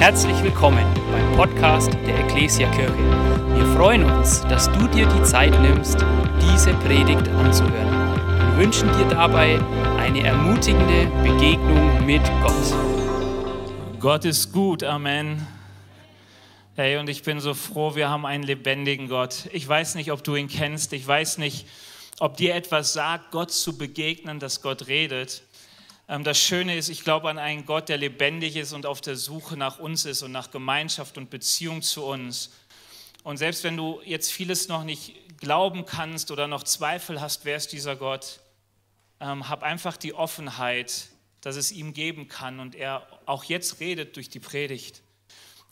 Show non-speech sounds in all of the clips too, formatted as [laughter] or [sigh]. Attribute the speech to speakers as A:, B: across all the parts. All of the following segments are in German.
A: Herzlich willkommen beim Podcast der Ecclesia Kirche. Wir freuen uns, dass du dir die Zeit nimmst, diese Predigt anzuhören und wünschen dir dabei eine ermutigende Begegnung mit Gott.
B: Gott ist gut, Amen. Hey, und ich bin so froh, wir haben einen lebendigen Gott. Ich weiß nicht, ob du ihn kennst. Ich weiß nicht, ob dir etwas sagt, Gott zu begegnen, dass Gott redet. Ähm, das Schöne ist, ich glaube an einen Gott, der lebendig ist und auf der Suche nach uns ist und nach Gemeinschaft und Beziehung zu uns. Und selbst wenn du jetzt vieles noch nicht glauben kannst oder noch Zweifel hast, wer ist dieser Gott, ähm, hab einfach die Offenheit, dass es ihm geben kann und er auch jetzt redet durch die Predigt.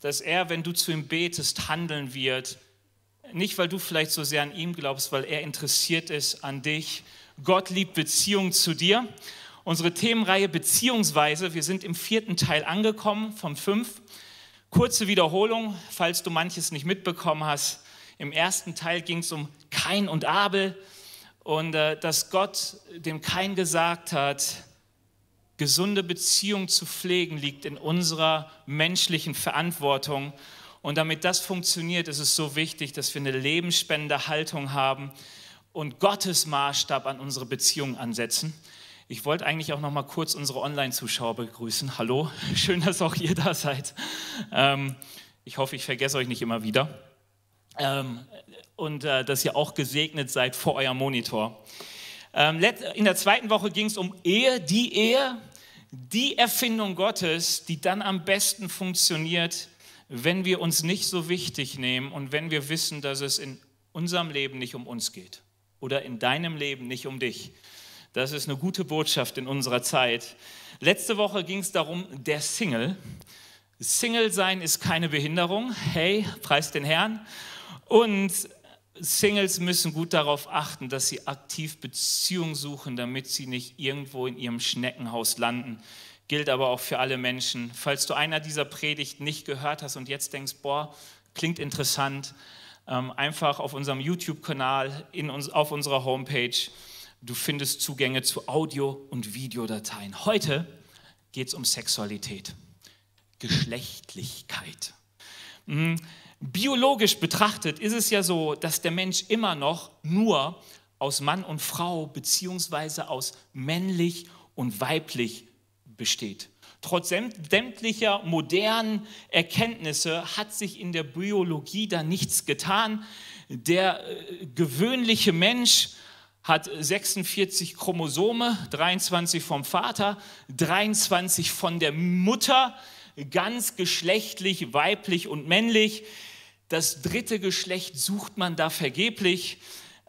B: Dass er, wenn du zu ihm betest, handeln wird. Nicht, weil du vielleicht so sehr an ihm glaubst, weil er interessiert ist an dich. Gott liebt Beziehung zu dir unsere Themenreihe beziehungsweise, wir sind im vierten Teil angekommen von fünf. Kurze Wiederholung, falls du manches nicht mitbekommen hast. Im ersten Teil ging es um Kain und Abel und äh, dass Gott dem Kain gesagt hat, gesunde Beziehung zu pflegen liegt in unserer menschlichen Verantwortung. Und damit das funktioniert, ist es so wichtig, dass wir eine lebensspendende Haltung haben und Gottes Maßstab an unsere Beziehung ansetzen. Ich wollte eigentlich auch noch mal kurz unsere Online-Zuschauer begrüßen. Hallo, [laughs] schön, dass auch ihr da seid. Ähm, ich hoffe, ich vergesse euch nicht immer wieder. Ähm, und äh, dass ihr auch gesegnet seid vor eurem Monitor. Ähm, in der zweiten Woche ging es um Ehe, die Ehe, die Erfindung Gottes, die dann am besten funktioniert, wenn wir uns nicht so wichtig nehmen und wenn wir wissen, dass es in unserem Leben nicht um uns geht oder in deinem Leben nicht um dich, das ist eine gute Botschaft in unserer Zeit. Letzte Woche ging es darum, der Single. Single sein ist keine Behinderung. Hey, preis den Herrn. Und Singles müssen gut darauf achten, dass sie aktiv Beziehung suchen, damit sie nicht irgendwo in ihrem Schneckenhaus landen. Gilt aber auch für alle Menschen. Falls du einer dieser Predigten nicht gehört hast und jetzt denkst, boah, klingt interessant, ähm, einfach auf unserem YouTube-Kanal, auf unserer Homepage Du findest Zugänge zu Audio- und Videodateien. Heute geht es um Sexualität, Geschlechtlichkeit. Mhm. Biologisch betrachtet ist es ja so, dass der Mensch immer noch nur aus Mann und Frau beziehungsweise aus männlich und weiblich besteht. Trotz sämtlicher modernen Erkenntnisse hat sich in der Biologie da nichts getan. Der äh, gewöhnliche Mensch hat 46 Chromosome, 23 vom Vater, 23 von der Mutter, ganz geschlechtlich, weiblich und männlich. Das dritte Geschlecht sucht man da vergeblich.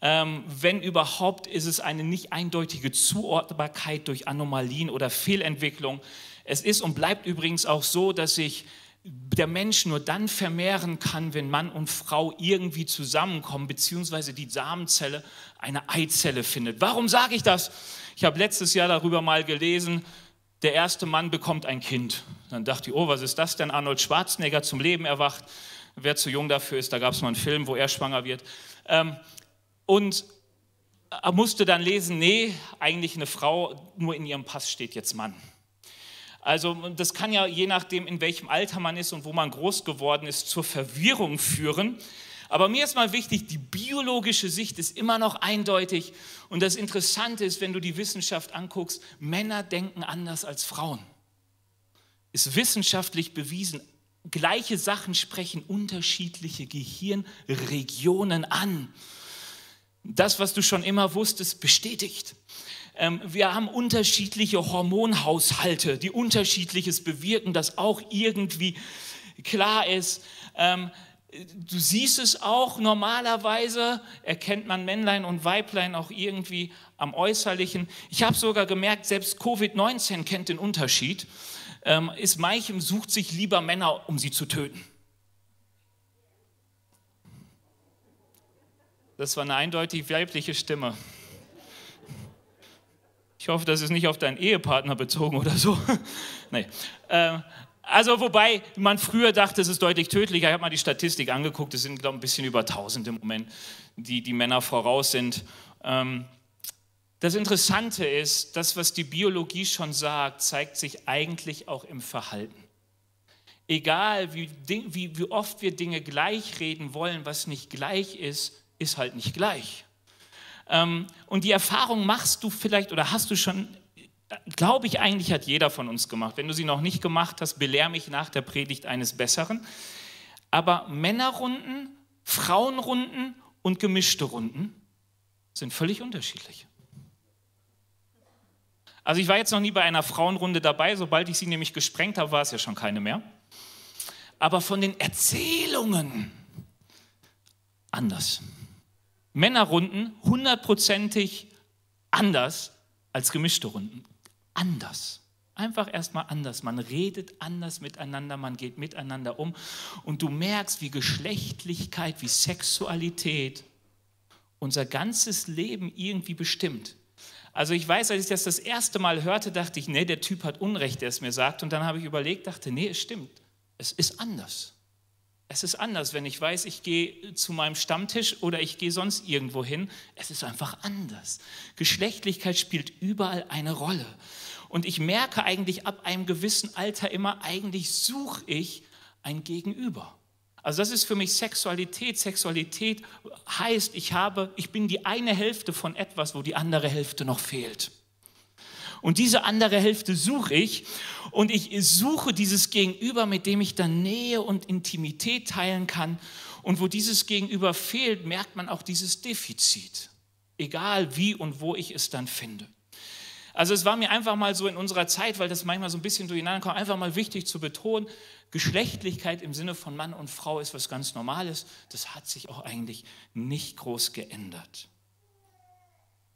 B: Ähm, wenn überhaupt, ist es eine nicht eindeutige Zuordnbarkeit durch Anomalien oder Fehlentwicklung. Es ist und bleibt übrigens auch so, dass sich der Mensch nur dann vermehren kann, wenn Mann und Frau irgendwie zusammenkommen, beziehungsweise die Samenzelle eine Eizelle findet. Warum sage ich das? Ich habe letztes Jahr darüber mal gelesen, der erste Mann bekommt ein Kind. Dann dachte ich, oh, was ist das denn? Arnold Schwarzenegger zum Leben erwacht. Wer zu jung dafür ist, da gab es mal einen Film, wo er schwanger wird. Ähm, und er musste dann lesen, nee, eigentlich eine Frau, nur in ihrem Pass steht jetzt Mann. Also das kann ja je nachdem, in welchem Alter man ist und wo man groß geworden ist, zur Verwirrung führen. Aber mir ist mal wichtig, die biologische Sicht ist immer noch eindeutig. Und das Interessante ist, wenn du die Wissenschaft anguckst, Männer denken anders als Frauen. Ist wissenschaftlich bewiesen. Gleiche Sachen sprechen unterschiedliche Gehirnregionen an. Das, was du schon immer wusstest, bestätigt. Ähm, wir haben unterschiedliche Hormonhaushalte, die unterschiedliches bewirken, das auch irgendwie klar ist. Ähm, du siehst es auch normalerweise, erkennt man Männlein und Weiblein auch irgendwie am Äußerlichen. Ich habe sogar gemerkt, selbst Covid-19 kennt den Unterschied. Ähm, ist manchem sucht sich lieber Männer, um sie zu töten. Das war eine eindeutig weibliche Stimme. Ich hoffe, das ist nicht auf deinen Ehepartner bezogen oder so. [laughs] nee. Ähm, also wobei man früher dachte, es ist deutlich tödlicher. Ich habe mal die Statistik angeguckt. Es sind, glaube ich, ein bisschen über 1000 im Moment, die die Männer voraus sind. Ähm, das Interessante ist, das, was die Biologie schon sagt, zeigt sich eigentlich auch im Verhalten. egal wie, wie, wie oft wir Dinge gleich reden wollen, was nicht gleich ist, ist halt nicht gleich. Ähm, und die Erfahrung machst du vielleicht oder hast du schon, glaube ich, eigentlich hat jeder von uns gemacht. Wenn du sie noch nicht gemacht hast, belehr mich nach der Predigt eines Besseren. Aber Männerrunden, Frauenrunden und gemischte Runden sind völlig unterschiedlich. Also ich war jetzt noch nie bei einer Frauenrunde dabei, sobald ich sie nämlich gesprengt habe, war es ja schon keine mehr. Aber von den Erzählungen anders. Männerrunden hundertprozentig anders als gemischte Runden. Anders. Einfach erstmal anders. Man redet anders miteinander, man geht miteinander um und du merkst, wie Geschlechtlichkeit, wie Sexualität unser ganzes Leben irgendwie bestimmt. Also ich weiß, als ich das das erste Mal hörte, dachte ich, nee, der Typ hat Unrecht, der es mir sagt. Und dann habe ich überlegt, dachte, nee, es stimmt. Es ist anders. Es ist anders, wenn ich weiß, ich gehe zu meinem Stammtisch oder ich gehe sonst irgendwo hin. Es ist einfach anders. Geschlechtlichkeit spielt überall eine Rolle. Und ich merke eigentlich ab einem gewissen Alter immer, eigentlich suche ich ein Gegenüber. Also das ist für mich Sexualität. Sexualität heißt, ich habe, ich bin die eine Hälfte von etwas, wo die andere Hälfte noch fehlt. Und diese andere Hälfte suche ich und ich suche dieses Gegenüber, mit dem ich dann Nähe und Intimität teilen kann. Und wo dieses Gegenüber fehlt, merkt man auch dieses Defizit, egal wie und wo ich es dann finde. Also es war mir einfach mal so in unserer Zeit, weil das manchmal so ein bisschen durcheinander kommt, einfach mal wichtig zu betonen, Geschlechtlichkeit im Sinne von Mann und Frau ist was ganz Normales. Das hat sich auch eigentlich nicht groß geändert.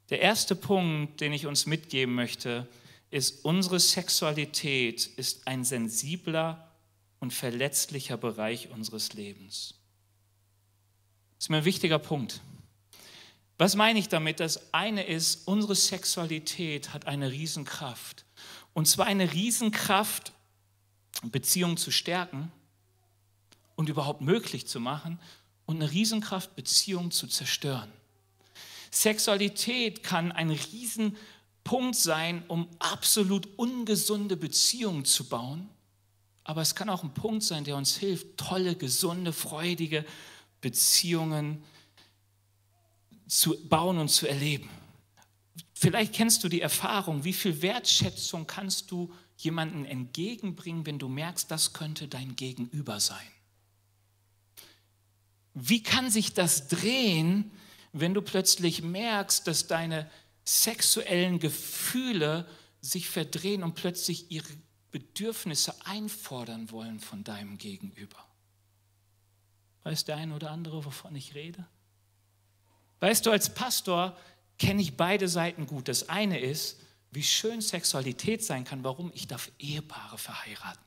B: Der erste Punkt, den ich uns mitgeben möchte, ist, unsere Sexualität ist ein sensibler und verletzlicher Bereich unseres Lebens. Das ist mir ein wichtiger Punkt. Was meine ich damit? Das eine ist, unsere Sexualität hat eine Riesenkraft. Und zwar eine Riesenkraft, Beziehungen zu stärken und überhaupt möglich zu machen und eine Riesenkraft, Beziehungen zu zerstören. Sexualität kann ein Riesenpunkt sein, um absolut ungesunde Beziehungen zu bauen. Aber es kann auch ein Punkt sein, der uns hilft, tolle, gesunde, freudige Beziehungen zu bauen und zu erleben. Vielleicht kennst du die Erfahrung, wie viel Wertschätzung kannst du jemandem entgegenbringen, wenn du merkst, das könnte dein Gegenüber sein. Wie kann sich das drehen, wenn du plötzlich merkst, dass deine sexuellen Gefühle sich verdrehen und plötzlich ihre Bedürfnisse einfordern wollen von deinem Gegenüber. Weiß der eine oder andere, wovon ich rede? Weißt du, als Pastor kenne ich beide Seiten gut. Das eine ist, wie schön Sexualität sein kann, warum ich darf Ehepaare verheiraten.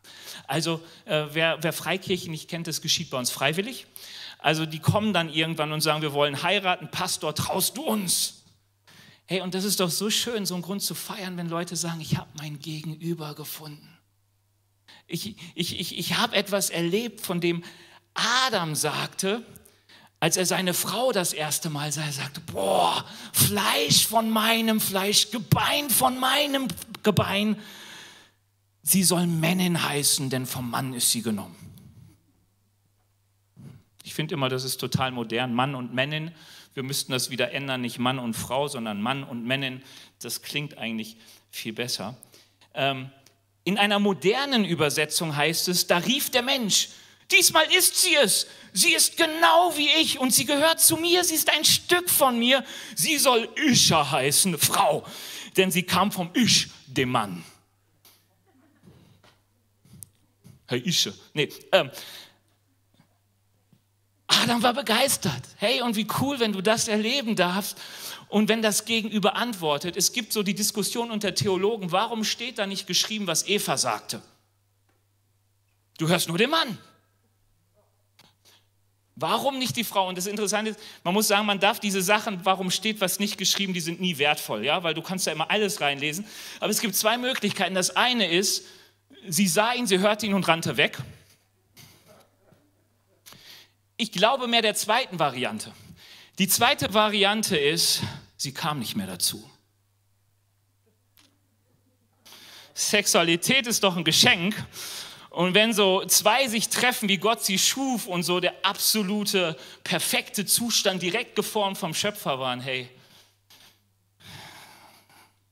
B: Also äh, wer, wer Freikirchen nicht kennt, das geschieht bei uns freiwillig. Also die kommen dann irgendwann und sagen, wir wollen heiraten, Pastor, traust du uns? Hey, und das ist doch so schön, so ein Grund zu feiern, wenn Leute sagen, ich habe mein Gegenüber gefunden. Ich, ich, ich, ich habe etwas erlebt, von dem Adam sagte, als er seine Frau das erste Mal sah, er sagte, boah, Fleisch von meinem Fleisch, Gebein von meinem Gebein. Sie soll Männin heißen, denn vom Mann ist sie genommen. Ich finde immer, das ist total modern. Mann und Männin. Wir müssten das wieder ändern, nicht Mann und Frau, sondern Mann und Männin. Das klingt eigentlich viel besser. Ähm, in einer modernen Übersetzung heißt es, da rief der Mensch, diesmal ist sie es. Sie ist genau wie ich und sie gehört zu mir. Sie ist ein Stück von mir. Sie soll Isha heißen, Frau, denn sie kam vom Ish, dem Mann. Hey, Isha. Nee, ähm, Adam war begeistert. Hey, und wie cool, wenn du das erleben darfst und wenn das Gegenüber antwortet. Es gibt so die Diskussion unter Theologen, warum steht da nicht geschrieben, was Eva sagte? Du hörst nur den Mann. Warum nicht die Frau? Und das Interessante ist, man muss sagen, man darf diese Sachen, warum steht was nicht geschrieben, die sind nie wertvoll, ja, weil du kannst ja immer alles reinlesen. Aber es gibt zwei Möglichkeiten. Das eine ist, sie sah ihn, sie hörte ihn und rannte weg. Ich glaube mehr der zweiten Variante. Die zweite Variante ist, sie kam nicht mehr dazu. Sexualität ist doch ein Geschenk Und wenn so zwei sich treffen, wie Gott sie schuf und so der absolute, perfekte Zustand direkt geformt vom Schöpfer waren, hey,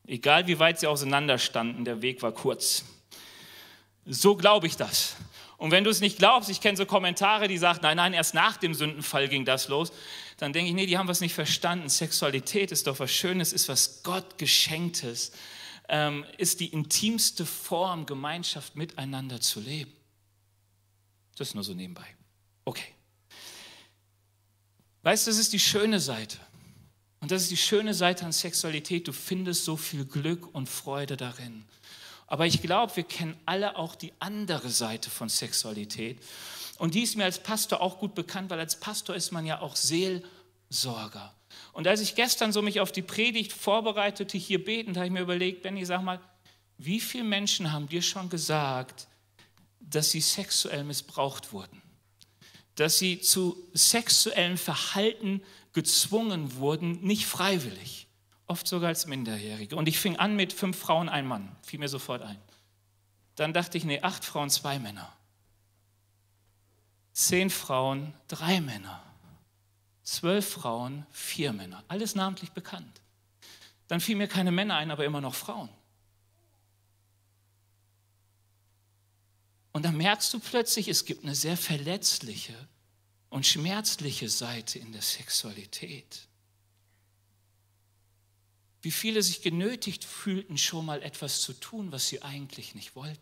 B: egal wie weit sie auseinanderstanden, der Weg war kurz. So glaube ich das. Und wenn du es nicht glaubst, ich kenne so Kommentare, die sagen, nein, nein, erst nach dem Sündenfall ging das los, dann denke ich, nee, die haben was nicht verstanden. Sexualität ist doch was Schönes, ist was Gott geschenktes, ähm, ist die intimste Form, Gemeinschaft miteinander zu leben. Das nur so nebenbei. Okay. Weißt du, das ist die schöne Seite. Und das ist die schöne Seite an Sexualität. Du findest so viel Glück und Freude darin. Aber ich glaube, wir kennen alle auch die andere Seite von Sexualität. Und die ist mir als Pastor auch gut bekannt, weil als Pastor ist man ja auch Seelsorger. Und als ich gestern so mich auf die Predigt vorbereitete, hier betend, habe ich mir überlegt, Benny, sag mal, wie viele Menschen haben dir schon gesagt, dass sie sexuell missbraucht wurden? Dass sie zu sexuellem Verhalten gezwungen wurden, nicht freiwillig? Oft sogar als Minderjährige. Und ich fing an mit fünf Frauen, ein Mann, fiel mir sofort ein. Dann dachte ich, nee, acht Frauen, zwei Männer. Zehn Frauen, drei Männer. Zwölf Frauen, vier Männer. Alles namentlich bekannt. Dann fiel mir keine Männer ein, aber immer noch Frauen. Und dann merkst du plötzlich, es gibt eine sehr verletzliche und schmerzliche Seite in der Sexualität wie viele sich genötigt fühlten, schon mal etwas zu tun, was sie eigentlich nicht wollten.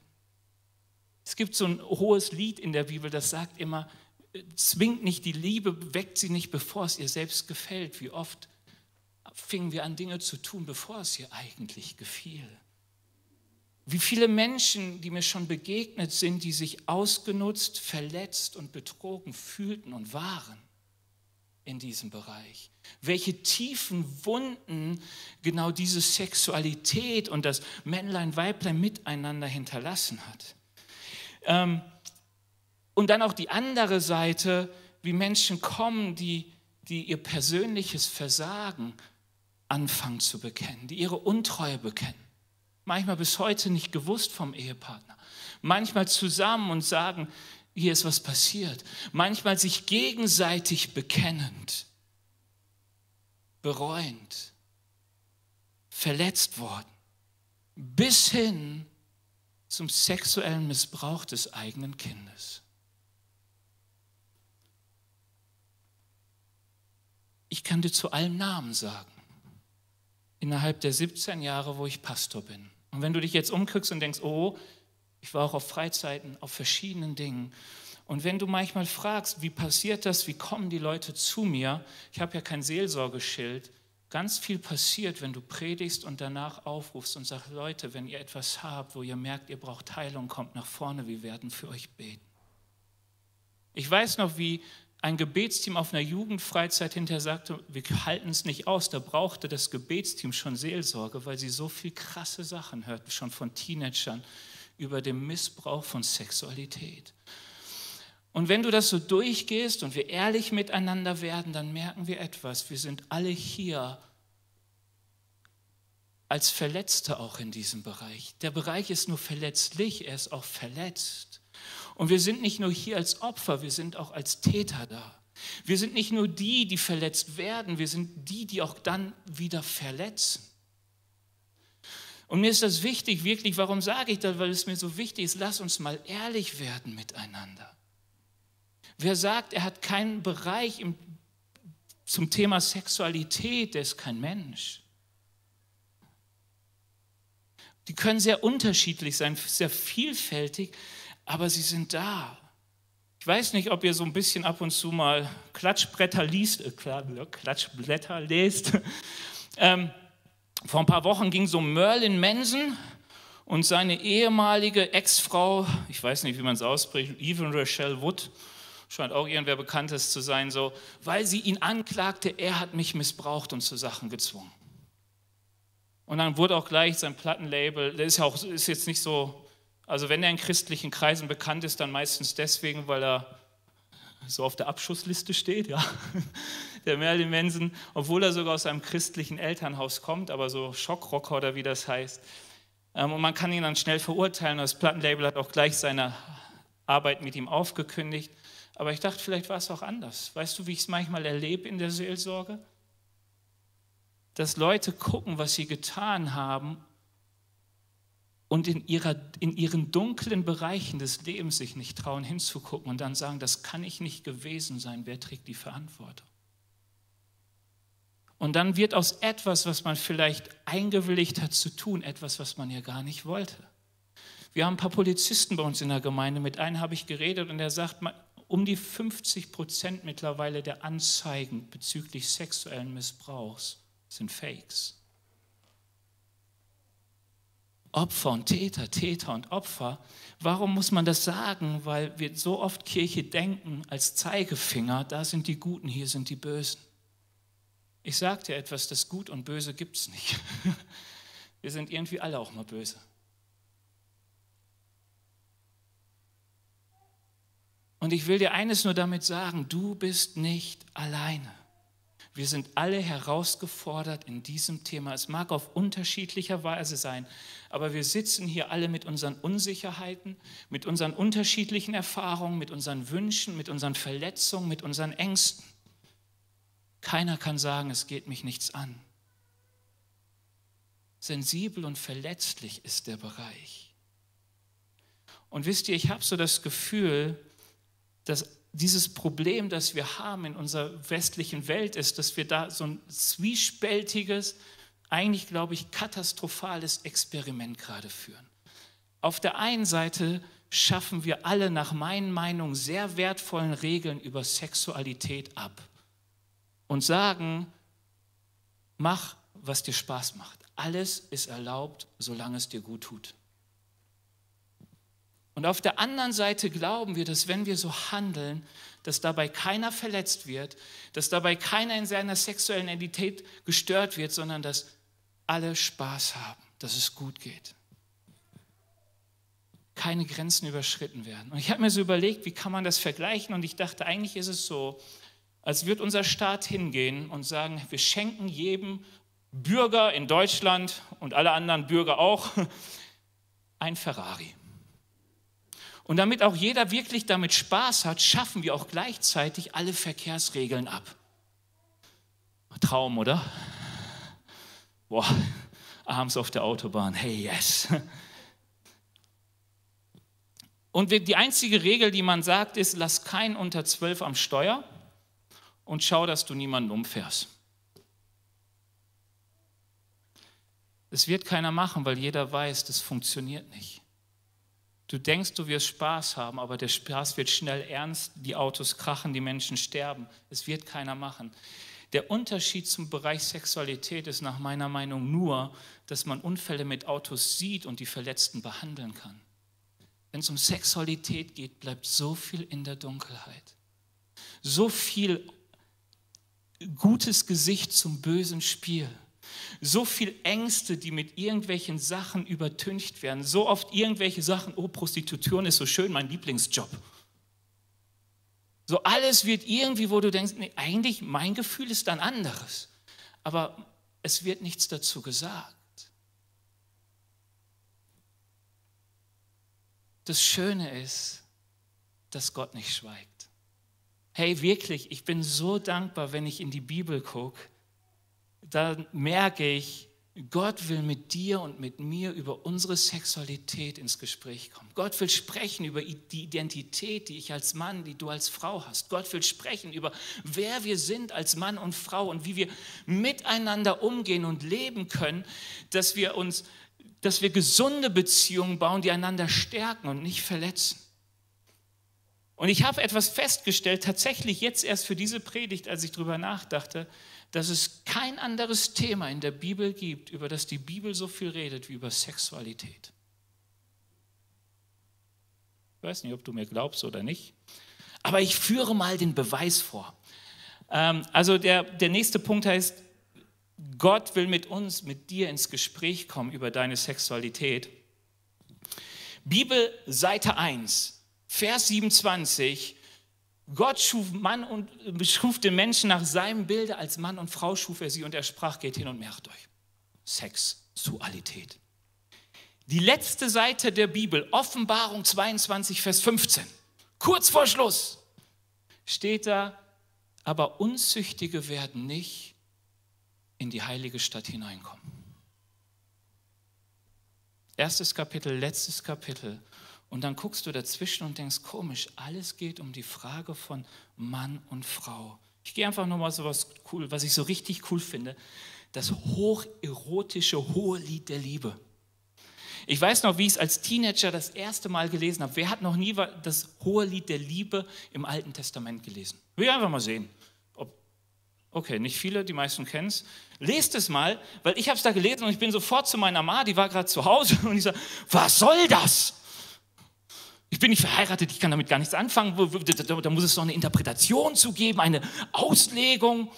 B: Es gibt so ein hohes Lied in der Bibel, das sagt immer, zwingt nicht die Liebe, weckt sie nicht, bevor es ihr selbst gefällt. Wie oft fingen wir an, Dinge zu tun, bevor es ihr eigentlich gefiel. Wie viele Menschen, die mir schon begegnet sind, die sich ausgenutzt, verletzt und betrogen fühlten und waren in diesem Bereich. Welche tiefen Wunden genau diese Sexualität und das Männlein-Weiblein miteinander hinterlassen hat. Ähm, und dann auch die andere Seite, wie Menschen kommen, die, die ihr persönliches Versagen anfangen zu bekennen, die ihre Untreue bekennen. Manchmal bis heute nicht gewusst vom Ehepartner. Manchmal zusammen und sagen, hier ist was passiert. Manchmal sich gegenseitig bekennend, bereuend, verletzt worden, bis hin zum sexuellen Missbrauch des eigenen Kindes. Ich kann dir zu allem Namen sagen, innerhalb der 17 Jahre, wo ich Pastor bin. Und wenn du dich jetzt umguckst und denkst, oh, ich war auch auf Freizeiten, auf verschiedenen Dingen. Und wenn du manchmal fragst, wie passiert das, wie kommen die Leute zu mir, ich habe ja kein Seelsorgeschild, ganz viel passiert, wenn du predigst und danach aufrufst und sagst, Leute, wenn ihr etwas habt, wo ihr merkt, ihr braucht Heilung, kommt nach vorne, wir werden für euch beten. Ich weiß noch, wie ein Gebetsteam auf einer Jugendfreizeit hinterher sagte, wir halten es nicht aus, da brauchte das Gebetsteam schon Seelsorge, weil sie so viel krasse Sachen hörten, schon von Teenagern, über den Missbrauch von Sexualität. Und wenn du das so durchgehst und wir ehrlich miteinander werden, dann merken wir etwas. Wir sind alle hier als Verletzte auch in diesem Bereich. Der Bereich ist nur verletzlich, er ist auch verletzt. Und wir sind nicht nur hier als Opfer, wir sind auch als Täter da. Wir sind nicht nur die, die verletzt werden, wir sind die, die auch dann wieder verletzen. Und mir ist das wichtig, wirklich, warum sage ich das? Weil es mir so wichtig ist, lass uns mal ehrlich werden miteinander. Wer sagt, er hat keinen Bereich im, zum Thema Sexualität, der ist kein Mensch. Die können sehr unterschiedlich sein, sehr vielfältig, aber sie sind da. Ich weiß nicht, ob ihr so ein bisschen ab und zu mal Klatschbretter liest, äh, Klatschblätter lest. [laughs] ähm, vor ein paar Wochen ging um Merlin Manson und seine ehemalige Ex-Frau, ich weiß nicht, wie man es ausspricht, Even Rachel Wood, scheint auch irgendwer Bekanntes zu sein, so, weil sie ihn anklagte, er hat mich missbraucht und zu Sachen gezwungen. Und dann wurde auch gleich sein Plattenlabel, der ist ja auch ist jetzt nicht so, also wenn er in christlichen Kreisen bekannt ist, dann meistens deswegen, weil er so auf der Abschussliste steht, ja, [laughs] der Merlin Manson, obwohl er sogar aus einem christlichen Elternhaus kommt, aber so Schockrocker oder wie das heißt. Ähm, und man kann ihn dann schnell verurteilen. Das Plattenlabel hat auch gleich seine, Arbeit mit ihm aufgekündigt. Aber ich dachte, vielleicht war es auch anders. Weißt du, wie ich es manchmal erlebe in der Seelsorge? Dass Leute gucken, was sie getan haben und in, ihrer, in ihren dunklen Bereichen des Lebens sich nicht trauen hinzugucken und dann sagen, das kann ich nicht gewesen sein, wer trägt die Verantwortung? Und dann wird aus etwas, was man vielleicht eingewilligt hat zu tun, etwas, was man ja gar nicht wollte. Wir haben ein paar Polizisten bei uns in der Gemeinde, mit einem habe ich geredet und er sagt, um die 50 Prozent mittlerweile der Anzeigen bezüglich sexuellen Missbrauchs sind Fakes. Opfer und Täter, Täter und Opfer. Warum muss man das sagen? Weil wir so oft Kirche denken als Zeigefinger, da sind die Guten, hier sind die Bösen. Ich sage dir etwas, das Gut und Böse gibt es nicht. [laughs] Wir sind irgendwie alle auch mal böse. Und ich will dir eines nur damit sagen, du bist nicht alleine. Wir sind alle herausgefordert in diesem Thema. Es mag auf unterschiedlicher Weise sein, aber wir sitzen hier alle mit unseren Unsicherheiten, mit unseren unterschiedlichen Erfahrungen, mit unseren Wünschen, mit unseren Verletzungen, mit unseren Ängsten. Keiner kann sagen, es geht mich nichts an. Sensibel und verletzlich ist der Bereich. Und wisst ihr, ich habe so das Gefühl, dass dieses Problem, das wir haben in unserer westlichen Welt, ist, dass wir da so ein zwiespältiges, eigentlich glaube ich katastrophales Experiment gerade führen. Auf der einen Seite schaffen wir alle nach meinen Meinungen sehr wertvollen Regeln über Sexualität ab und sagen, mach, was dir Spaß macht. Alles ist erlaubt, solange es dir gut tut. Und auf der anderen Seite glauben wir, dass wenn wir so handeln, dass dabei keiner verletzt wird, dass dabei keiner in seiner sexuellen Identität gestört wird, sondern dass alle Spaß haben, dass es gut geht. Keine Grenzen überschritten werden. Und ich habe mir so überlegt, wie kann man das vergleichen? Und ich dachte, eigentlich ist es so, als wird unser Staat hingehen und sagen, wir schenken jedem Bürger in Deutschland und alle anderen Bürger auch [laughs] ein Ferrari. Und damit auch jeder wirklich damit Spaß hat, schaffen wir auch gleichzeitig alle Verkehrsregeln ab. Traum, oder? Boah, abends auf der Autobahn, hey, yes. Und die einzige Regel, die man sagt, ist, lass keinen unter zwölf am Steuer und schau, dass du niemanden umfährst. Es wird keiner machen, weil jeder weiß, das funktioniert nicht. Du denkst, du wirst Spaß haben, aber der Spaß wird schnell ernst, die Autos krachen, die Menschen sterben. Es wird keiner machen. Der Unterschied zum Bereich Sexualität ist nach meiner Meinung nur, dass man Unfälle mit Autos sieht und die Verletzten behandeln kann. Wenn es um Sexualität geht, bleibt so viel in der Dunkelheit. So viel gutes Gesicht zum bösen Spiel. So viel Ängste, die mit irgendwelchen Sachen übertüncht werden. So oft irgendwelche Sachen, oh, Prostitution ist so schön, mein Lieblingsjob. So alles wird irgendwie, wo du denkst, nee, eigentlich mein Gefühl ist dann anderes. Aber es wird nichts dazu gesagt. Das Schöne ist, dass Gott nicht schweigt. Hey, wirklich, ich bin so dankbar, wenn ich in die Bibel gucke. Da merke ich, Gott will mit dir und mit mir über unsere Sexualität ins Gespräch kommen. Gott will sprechen über die Identität, die ich als Mann, die du als Frau hast. Gott will sprechen über wer wir sind als Mann und Frau und wie wir miteinander umgehen und leben können, dass wir uns, dass wir gesunde Beziehungen bauen, die einander stärken und nicht verletzen. Und ich habe etwas festgestellt, tatsächlich jetzt erst für diese Predigt, als ich darüber nachdachte, dass es kein anderes Thema in der Bibel gibt, über das die Bibel so viel redet wie über Sexualität. Ich weiß nicht, ob du mir glaubst oder nicht, aber ich führe mal den Beweis vor. Ähm, also der, der nächste Punkt heißt, Gott will mit uns, mit dir ins Gespräch kommen über deine Sexualität. Bibel, Seite 1. Vers 27, Gott schuf Mann und schuf den Menschen nach seinem Bilde, als Mann und Frau schuf er sie und er sprach, geht hin und merkt euch. Sexualität. Die letzte Seite der Bibel, Offenbarung 22, Vers 15. kurz vor Schluss, steht da, aber Unzüchtige werden nicht in die heilige Stadt hineinkommen. Erstes Kapitel, letztes Kapitel. Und dann guckst du dazwischen und denkst, komisch, alles geht um die Frage von Mann und Frau. Ich gehe einfach nur mal so was cool, was ich so richtig cool finde. Das hocherotische hohe Lied der Liebe. Ich weiß noch, wie ich es als Teenager das erste Mal gelesen habe. Wer hat noch nie das hohe Lied der Liebe im Alten Testament gelesen? Will ich einfach mal sehen. Okay, nicht viele, die meisten kennen es. Lest es mal, weil ich habe es da gelesen und ich bin sofort zu meiner Ma, die war gerade zu Hause [laughs] und ich sage, was soll das? Ich bin nicht verheiratet, ich kann damit gar nichts anfangen. Da muss es noch eine Interpretation zugeben, eine Auslegung.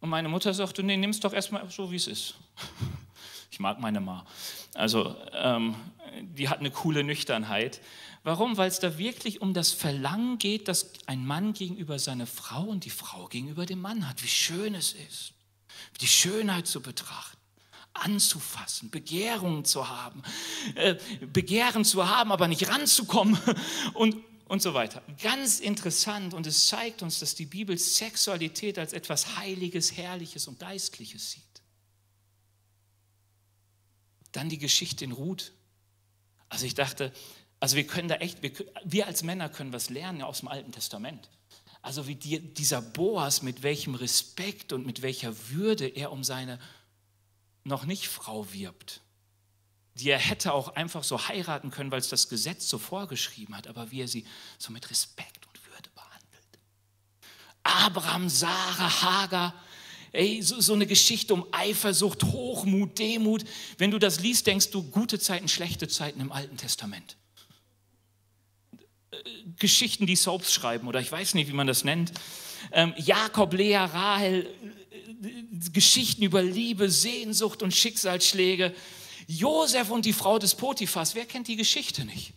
B: Und meine Mutter sagte, nee, nimm es doch erstmal so, wie es ist. Ich mag meine Ma. Also, ähm, die hat eine coole Nüchternheit. Warum? Weil es da wirklich um das Verlangen geht, dass ein Mann gegenüber seiner Frau und die Frau gegenüber dem Mann hat. Wie schön es ist, die Schönheit zu betrachten anzufassen, Begehrungen zu haben, äh, Begehren zu haben, aber nicht ranzukommen [laughs] und, und so weiter. Ganz interessant und es zeigt uns, dass die Bibel Sexualität als etwas Heiliges, Herrliches und Geistliches sieht. Dann die Geschichte in Ruth. Also ich dachte, also wir können da echt, wir, wir als Männer können was lernen aus dem Alten Testament. Also wie die, dieser Boas, mit welchem Respekt und mit welcher Würde er um seine noch nicht Frau wirbt, die er hätte auch einfach so heiraten können, weil es das Gesetz so vorgeschrieben hat, aber wie er sie so mit Respekt und Würde behandelt. Abraham, Sarah, Hagar, ey, so, so eine Geschichte um Eifersucht, Hochmut, Demut. Wenn du das liest, denkst du gute Zeiten, schlechte Zeiten im Alten Testament. Geschichten, die Soaps schreiben oder ich weiß nicht, wie man das nennt. Ähm, Jakob, Lea, Rahel, äh, Geschichten über Liebe, Sehnsucht und Schicksalsschläge. Josef und die Frau des Potiphas, wer kennt die Geschichte nicht?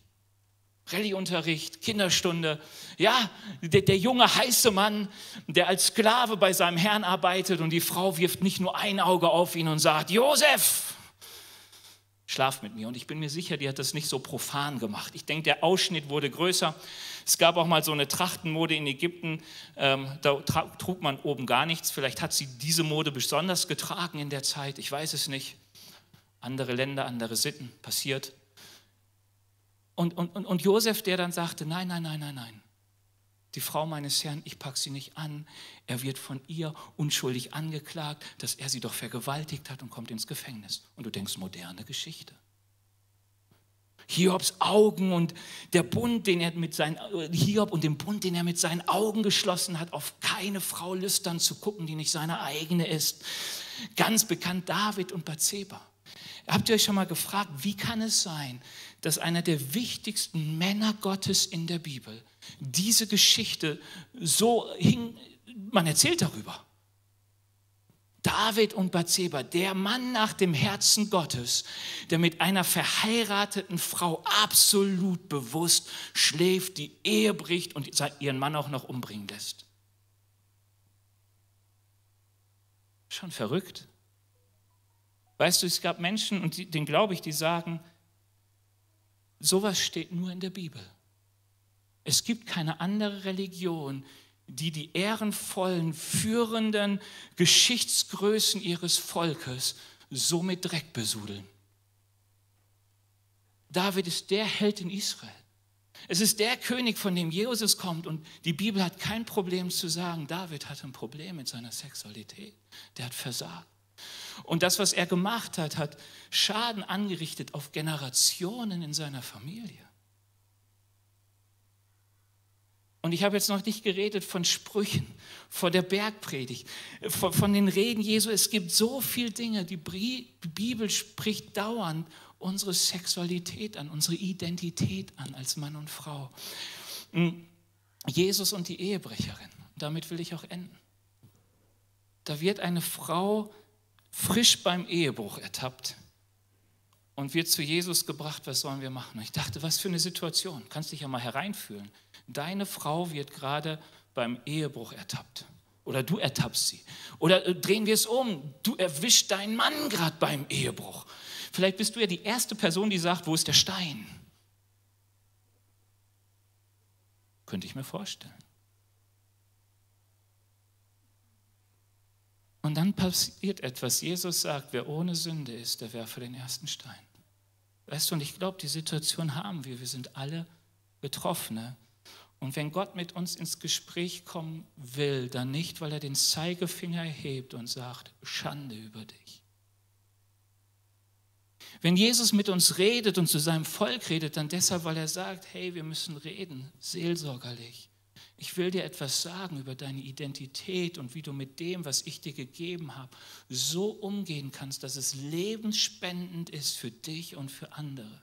B: Rallyeunterricht, Kinderstunde. Ja, der, der, junge heiße Mann, der als Sklave bei seinem Herrn arbeitet und die Frau wirft nicht nur ein Auge auf ihn und sagt, Josef, schlaf mit mir. Und ich bin mir sicher, die hat das nicht so profan gemacht. Ich denke, der Ausschnitt wurde größer. Es gab auch mal so eine Trachtenmode in Ägypten, ähm, da trug man oben gar nichts. Vielleicht hat sie diese Mode besonders getragen in der Zeit, ich weiß es nicht. Andere Länder, andere Sitten, passiert. Und, und, und Josef, der dann sagte, nein, nein, nein, nein, nein die Frau meines Herrn, ich packe sie nicht an. Er wird von ihr unschuldig angeklagt, dass er sie doch vergewaltigt hat und kommt ins Gefängnis. Und du denkst, moderne Geschichte. Hiobs Augen und der Bund, den er mit seinen, Hiob und dem Bund, den er mit seinen Augen geschlossen hat, auf keine Frau lüstern zu gucken, die nicht seine eigene ist. Ganz bekannt David und Bathseba. Habt ihr euch schon mal gefragt, wie kann es sein, dass einer der wichtigsten Männer Gottes in der Bibel diese Geschichte so hing, man erzählt darüber. David und Bathseba, der Mann nach dem Herzen Gottes, der mit einer verheirateten Frau absolut bewusst schläft, die Ehe bricht und ihren Mann auch noch umbringen lässt. Schon verrückt. Weißt du, es gab Menschen, und denen glaube ich, die sagen, sowas steht nur in der Bibel. Es gibt keine andere Religion, die die ehrenvollen, führenden Geschichtsgrößen ihres Volkes so mit Dreck besudeln. David ist der Held in Israel. Es ist der König, von dem Jesus kommt und die Bibel hat kein Problem zu sagen, David hat ein Problem mit seiner Sexualität. Der hat versagt. Und das, was er gemacht hat, hat Schaden angerichtet auf Generationen in seiner Familie. Und ich habe jetzt noch nicht geredet von Sprüchen, von der Bergpredigt, von, von den Reden Jesu. Es gibt so viele Dinge. Die Bibel spricht dauernd unsere Sexualität an, unsere Identität an als Mann und Frau. Hm, Jesus und die Ehebrecherin. Damit will ich auch enden. Da wird eine Frau frisch beim Ehebruch ertappt und wird zu Jesus gebracht, was sollen wir machen? Und ich dachte, was für eine Situation, kannst dich ja mal hereinfühlen. Deine Frau wird gerade beim Ehebruch ertappt. Oder du ertappst sie. Oder äh, drehen wir es um, du erwischst deinen Mann gerade beim Ehebruch. Vielleicht bist du ja die erste Person, die sagt, wo ist der Stein? Könnte ich mir vorstellen. Und dann passiert etwas. Jesus sagt, wer ohne Sünde ist, der werfe den ersten Stein. Weißt du, und ich glaube, die Situation haben wir. Wir sind alle Betroffene. Und wenn Gott mit uns ins Gespräch kommen will, dann nicht, weil er den Zeigefinger erhebt und sagt, Schande über dich. Wenn Jesus mit uns redet und zu seinem Volk redet, dann deshalb, weil er sagt, hey, wir müssen reden, seelsorgerlich. Ich will dir etwas sagen über deine Identität und wie du mit dem, was ich dir gegeben habe, so umgehen kannst, dass es lebensspendend ist für dich und für andere.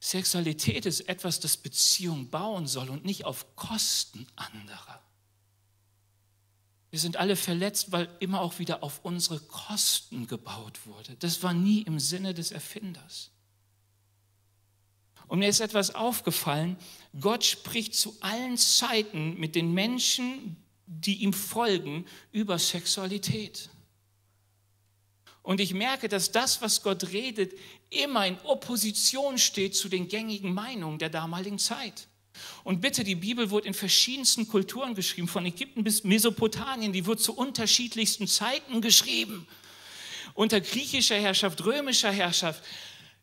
B: Sexualität ist etwas, das Beziehung bauen soll und nicht auf Kosten anderer. Wir sind alle verletzt, weil immer auch wieder auf unsere Kosten gebaut wurde. Das war nie im Sinne des Erfinders. Und mir ist etwas aufgefallen, Gott spricht zu allen Zeiten mit den Menschen, die ihm folgen, über Sexualität. Und ich merke, dass das, was Gott redet, immer in Opposition steht zu den gängigen Meinungen der damaligen Zeit. Und bitte, die Bibel wurde in verschiedensten Kulturen geschrieben, von Ägypten bis Mesopotamien, die wurde zu unterschiedlichsten Zeiten geschrieben. Unter griechischer Herrschaft, römischer Herrschaft,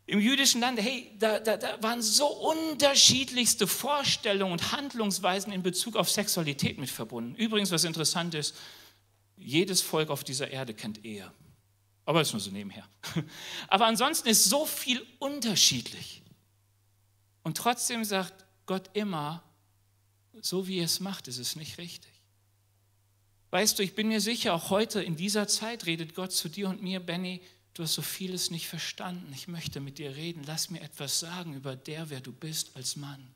B: im jüdischen Land, hey, da, da, da waren so unterschiedlichste Vorstellungen und Handlungsweisen in Bezug auf Sexualität mit verbunden. Übrigens, was interessant ist, jedes Volk auf dieser Erde kennt Ehe. Aber ist nur so nebenher. [laughs] Aber ansonsten ist so viel unterschiedlich. Und trotzdem sagt Gott immer, so wie er es macht, ist es nicht richtig. Weißt du, ich bin mir sicher, auch heute in dieser Zeit redet Gott zu dir und mir, Benny, du hast so vieles nicht verstanden. Ich möchte mit dir reden. Lass mir etwas sagen über der, wer du bist als Mann.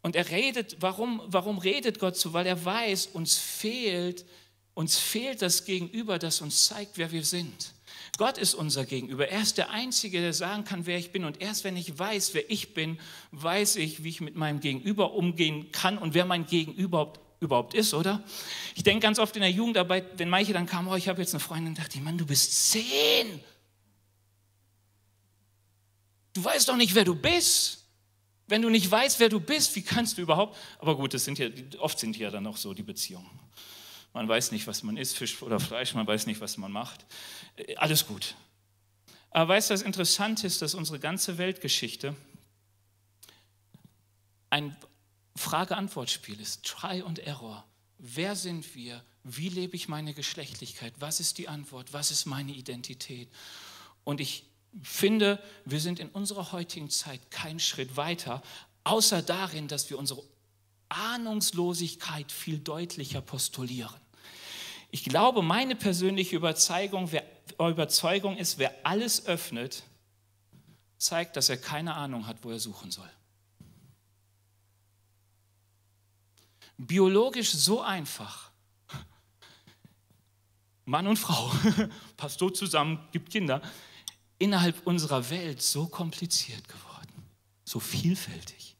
B: Und er redet, warum, warum redet Gott so? Weil er weiß, uns fehlt, uns fehlt das Gegenüber, das uns zeigt, wer wir sind. Gott ist unser Gegenüber. Er ist der Einzige, der sagen kann, wer ich bin. Und erst wenn ich weiß, wer ich bin, weiß ich, wie ich mit meinem Gegenüber umgehen kann und wer mein Gegenüber überhaupt ist, oder? Ich denke ganz oft in der Jugendarbeit, wenn manche dann kamen, oh, ich habe jetzt eine Freundin, dachte ich, Mann, du bist zehn. Du weißt doch nicht, wer du bist. Wenn du nicht weißt, wer du bist, wie kannst du überhaupt? Aber gut, das sind ja, oft sind ja dann noch so die Beziehungen. Man weiß nicht, was man isst, Fisch oder Fleisch, man weiß nicht, was man macht. Äh, alles gut. Aber weißt du, was interessant ist, dass unsere ganze Weltgeschichte ein Frage-Antwort-Spiel ist, Try und Error. Wer sind wir? Wie lebe ich meine Geschlechtlichkeit? Was ist die Antwort? Was ist meine Identität? Und ich finde, wir sind in unserer heutigen Zeit keinen Schritt weiter, außer darin, dass wir unsere Ahnungslosigkeit viel deutlicher postulieren. Ich glaube, meine persönliche Überzeugung, wer, Überzeugung ist, wer alles öffnet, zeigt, dass er keine Ahnung hat, wo er suchen soll. biologisch so einfach. Mann und Frau, [laughs] passt so zusammen, gibt Kinder, innerhalb unserer Welt so kompliziert geworden, so vielfältig.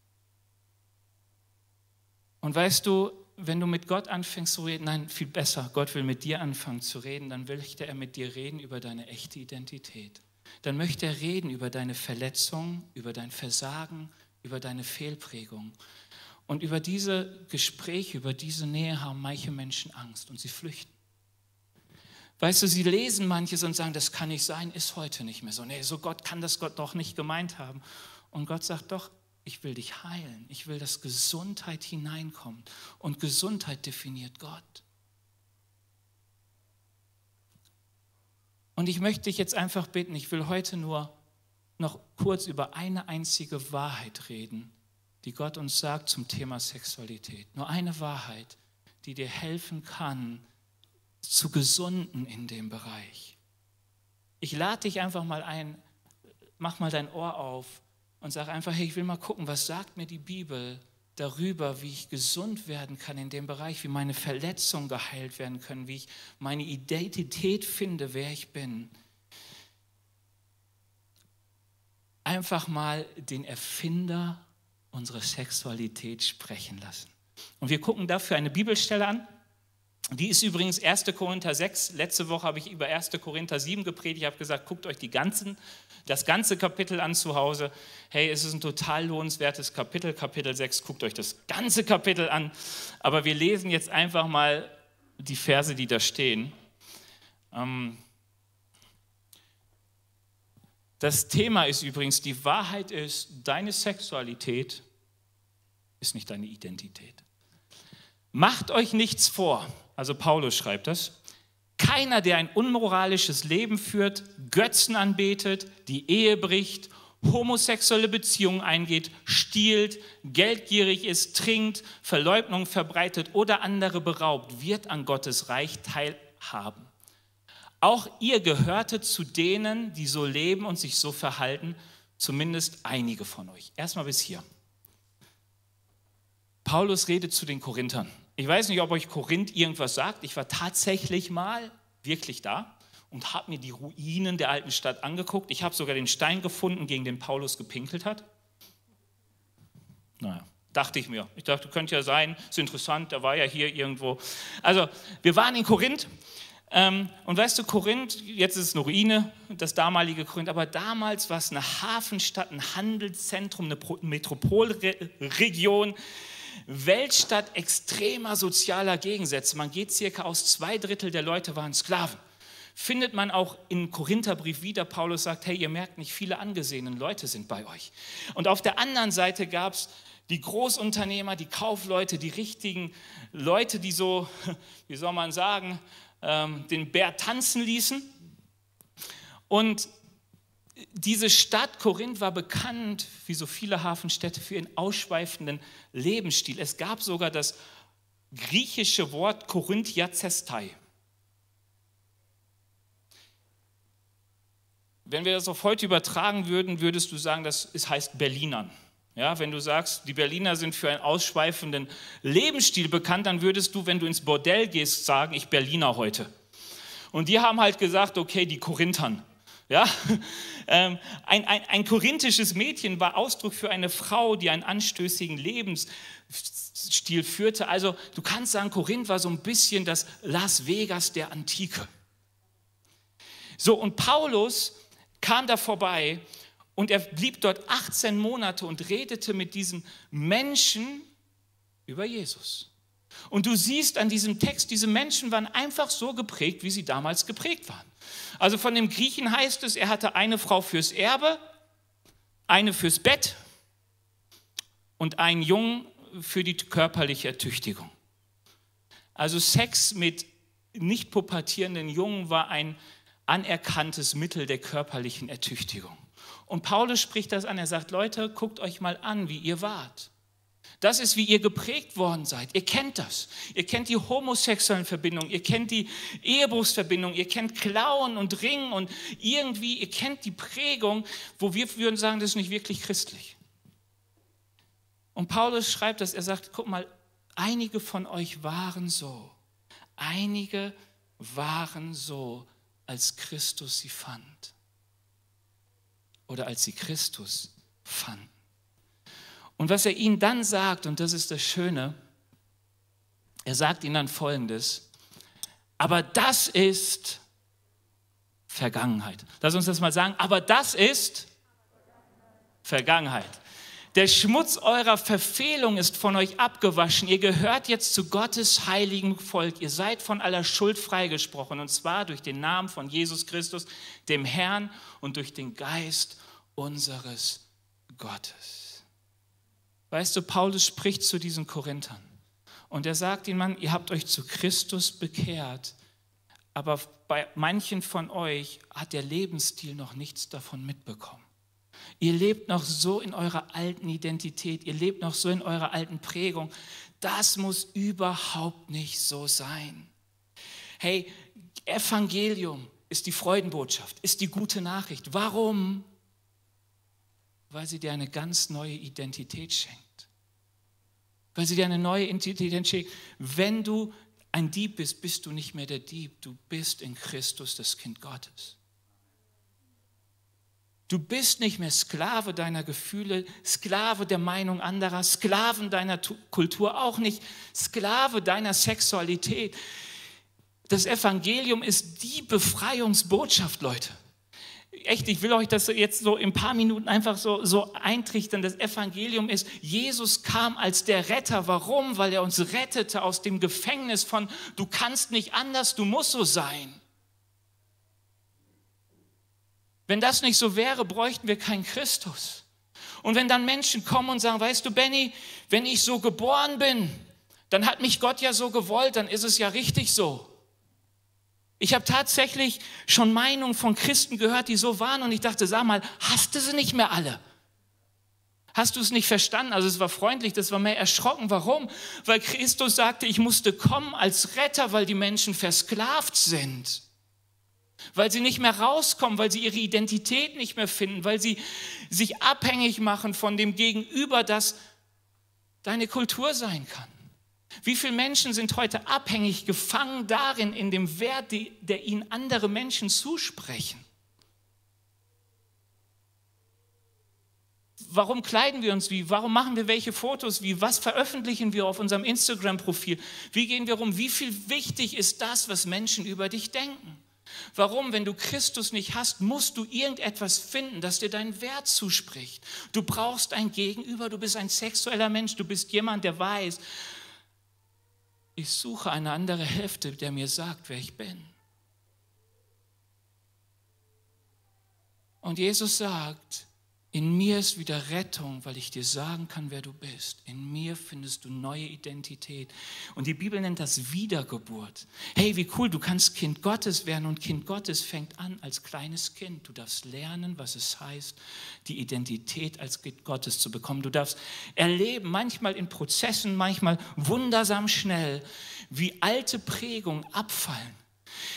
B: Und weißt du, wenn du mit Gott anfängst zu reden, nein, viel besser, Gott will mit dir anfangen zu reden, dann möchte er mit dir reden über deine echte Identität. Dann möchte er reden über deine Verletzung, über dein Versagen, über deine Fehlprägung. Und über diese Gespräche, über diese Nähe haben manche Menschen Angst und sie flüchten. Weißt du, sie lesen manches und sagen, das kann nicht sein, ist heute nicht mehr so. Nee, so Gott kann das Gott doch nicht gemeint haben. Und Gott sagt doch, ich will dich heilen. Ich will, dass Gesundheit hineinkommt. Und Gesundheit definiert Gott. Und ich möchte dich jetzt einfach bitten, ich will heute nur noch kurz über eine einzige Wahrheit reden, die Gott uns sagt zum Thema Sexualität. Nur eine Wahrheit, die dir helfen kann, zu gesunden in dem Bereich. Ich lade dich einfach mal ein, mach mal dein Ohr auf und sag einfach, hey, ich will mal gucken, was sagt mir die Bibel darüber, wie ich gesund werden kann in dem Bereich, wie meine Verletzungen geheilt werden können, wie ich meine Identität finde, wer ich bin. Einfach mal den Erfinder unsere Sexualität sprechen lassen. Und wir gucken dafür eine Bibelstelle an Die ist übrigens 1. Korinther 6. Letzte Woche habe ich über 1. Korinther 7 gepredigt. Ich habe gesagt, guckt euch die ganzen, das ganze Kapitel an zu Hause. Hey, es ist ein total lohnenswertes Kapitel, Kapitel 6. Guckt euch das ganze Kapitel an. Aber wir lesen jetzt einfach mal die Verse, die da stehen. Ähm, das Thema ist übrigens, die Wahrheit ist, deine Sexualität ist nicht deine Identität. Macht euch nichts vor also Paulus schreibt das, keiner, der ein unmoralisches Leben führt, Götzen anbetet, die Ehe bricht, homosexuelle Beziehungen eingeht, stiehlt, geldgierig ist, trinkt, Verleugnung verbreitet oder andere beraubt, wird an Gottes Reich teilhaben. Auch ihr gehörte zu denen, die so leben und sich so verhalten, zumindest einige von euch. Erstmal bis hier. Paulus redet zu den Korinthern. Ich weiß nicht, ob euch Korinth irgendwas sagt. Ich war tatsächlich mal wirklich da und habe mir die Ruinen der alten Stadt angeguckt. Ich habe sogar den Stein gefunden, gegen den Paulus gepinkelt hat. Naja, dachte ich mir. Ich dachte, könnte ja sein, ist interessant, da war ja hier irgendwo. Also, wir waren in Korinth. Ähm, und weißt du, Korinth, jetzt ist es eine Ruine, das damalige Korinth, aber damals war es eine Hafenstadt, ein Handelszentrum, eine Metropolregion. Weltstadt extremer sozialer Gegensätze. Man geht circa aus, zwei Drittel der Leute waren Sklaven. Findet man auch im Korintherbrief wieder, Paulus sagt, hey, ihr merkt nicht, viele angesehene Leute sind bei euch. Und auf der anderen Seite gab es die Großunternehmer, die Kaufleute, die richtigen Leute, die so, [laughs] wie soll man sagen, ähm, den Bär tanzen ließen. Und diese Stadt Korinth war bekannt, wie so viele Hafenstädte, für ihren ausschweifenden Lebensstil. Es gab sogar das griechische Wort Korinthiazestai. Wenn wir das auf heute übertragen würden, würdest du sagen, das heißt Berlinern. Ja, wenn du sagst, die Berliner sind für einen ausschweifenden Lebensstil bekannt, dann würdest du, wenn du ins Bordell gehst, sagen, ich Berliner heute. Und die haben halt gesagt, okay, die Korinthern. Ja? [laughs] Ähm, ein, ein, ein korinthisches Mädchen war Ausdruck für eine Frau, die einen anstößigen Lebensstil führte. Also du kannst sagen, Korinth war so ein bisschen das Las Vegas der Antike. So, und Paulus kam da vorbei und er blieb dort 18 Monate und redete mit diesen Menschen über Jesus. Und du siehst an diesem Text, diese Menschen waren einfach so geprägt, wie sie damals geprägt waren. Also von dem Griechen heißt es, er hatte eine Frau fürs Erbe, eine fürs Bett und einen Jungen für die körperliche Ertüchtigung. Also Sex mit nicht pubertierenden Jungen war ein anerkanntes Mittel der körperlichen Ertüchtigung. Und Paulus spricht das an, er sagt, Leute, guckt euch mal an, wie ihr wart. Das ist, wie ihr geprägt worden seid. Ihr kennt das. Ihr kennt die homosexuellen Verbindungen, ihr kennt die Ehebruchsverbindungen, ihr kennt Klauen und Ringen und irgendwie, ihr kennt die Prägung, wo wir würden sagen, das ist nicht wirklich christlich. Und Paulus schreibt das, er sagt, guck mal, einige von euch waren so. Einige waren so, als Christus sie fand. Oder als sie Christus fanden. Und was er ihnen dann sagt, und das ist das Schöne, er sagt ihnen dann Folgendes, aber das ist Vergangenheit. Lass uns das mal sagen, aber das ist Vergangenheit. Der Schmutz eurer Verfehlung ist von euch abgewaschen. Ihr gehört jetzt zu Gottes heiligen Volk. Ihr seid von aller Schuld freigesprochen. Und zwar durch den Namen von Jesus Christus, dem Herrn, und durch den Geist unseres Gottes. Weißt du, Paulus spricht zu diesen Korinthern und er sagt ihnen, Mann, ihr habt euch zu Christus bekehrt, aber bei manchen von euch hat der Lebensstil noch nichts davon mitbekommen. Ihr lebt noch so in eurer alten Identität, ihr lebt noch so in eurer alten Prägung. Das muss überhaupt nicht so sein. Hey, Evangelium ist die Freudenbotschaft, ist die gute Nachricht. Warum? Weil sie dir eine ganz neue Identität schenkt weil sie dir eine neue Identität schenkt. Wenn du ein Dieb bist, bist du nicht mehr der Dieb, du bist in Christus das Kind Gottes. Du bist nicht mehr Sklave deiner Gefühle, Sklave der Meinung anderer, Sklaven deiner Kultur, auch nicht Sklave deiner Sexualität. Das Evangelium ist die Befreiungsbotschaft, Leute. Echt, ich will euch das jetzt so in ein paar Minuten einfach so, so eintrichtern. Das Evangelium ist, Jesus kam als der Retter. Warum? Weil er uns rettete aus dem Gefängnis von, du kannst nicht anders, du musst so sein. Wenn das nicht so wäre, bräuchten wir keinen Christus. Und wenn dann Menschen kommen und sagen, weißt du, Benny, wenn ich so geboren bin, dann hat mich Gott ja so gewollt, dann ist es ja richtig so. Ich habe tatsächlich schon Meinungen von Christen gehört, die so waren und ich dachte, sag mal, hast du sie nicht mehr alle? Hast du es nicht verstanden? Also es war freundlich, das war mehr erschrocken. Warum? Weil Christus sagte, ich musste kommen als Retter, weil die Menschen versklavt sind weil sie nicht mehr rauskommen, weil sie ihre Identität nicht mehr finden, weil sie sich abhängig machen von dem Gegenüber, das deine Kultur sein kann. Wie viele Menschen sind heute abhängig, gefangen darin, in dem Wert, der ihnen andere Menschen zusprechen? Warum kleiden wir uns wie? Warum machen wir welche Fotos wie? Was veröffentlichen wir auf unserem Instagram-Profil? Wie gehen wir um? Wie viel wichtig ist das, was Menschen über dich denken? Warum? Wenn du Christus nicht hast, musst du irgendetwas finden, das dir deinen Wert zuspricht. Du brauchst ein Gegenüber, du bist ein sexueller Mensch, du bist jemand, der weiß, ich suche eine andere Hälfte, der mir sagt, wer ich bin. Und Jesus sagt, in mir ist wieder Rettung, weil ich dir sagen kann, wer du bist. In mir findest du neue Identität. Und die Bibel nennt das Wiedergeburt. Hey, wie cool, du kannst Kind Gottes werden und Kind Gottes fängt an als kleines Kind. Du darfst lernen, was es heißt, die Identität als Kind Gottes zu bekommen. Du darfst erleben, manchmal in Prozessen, manchmal wundersam schnell, wie alte Prägungen abfallen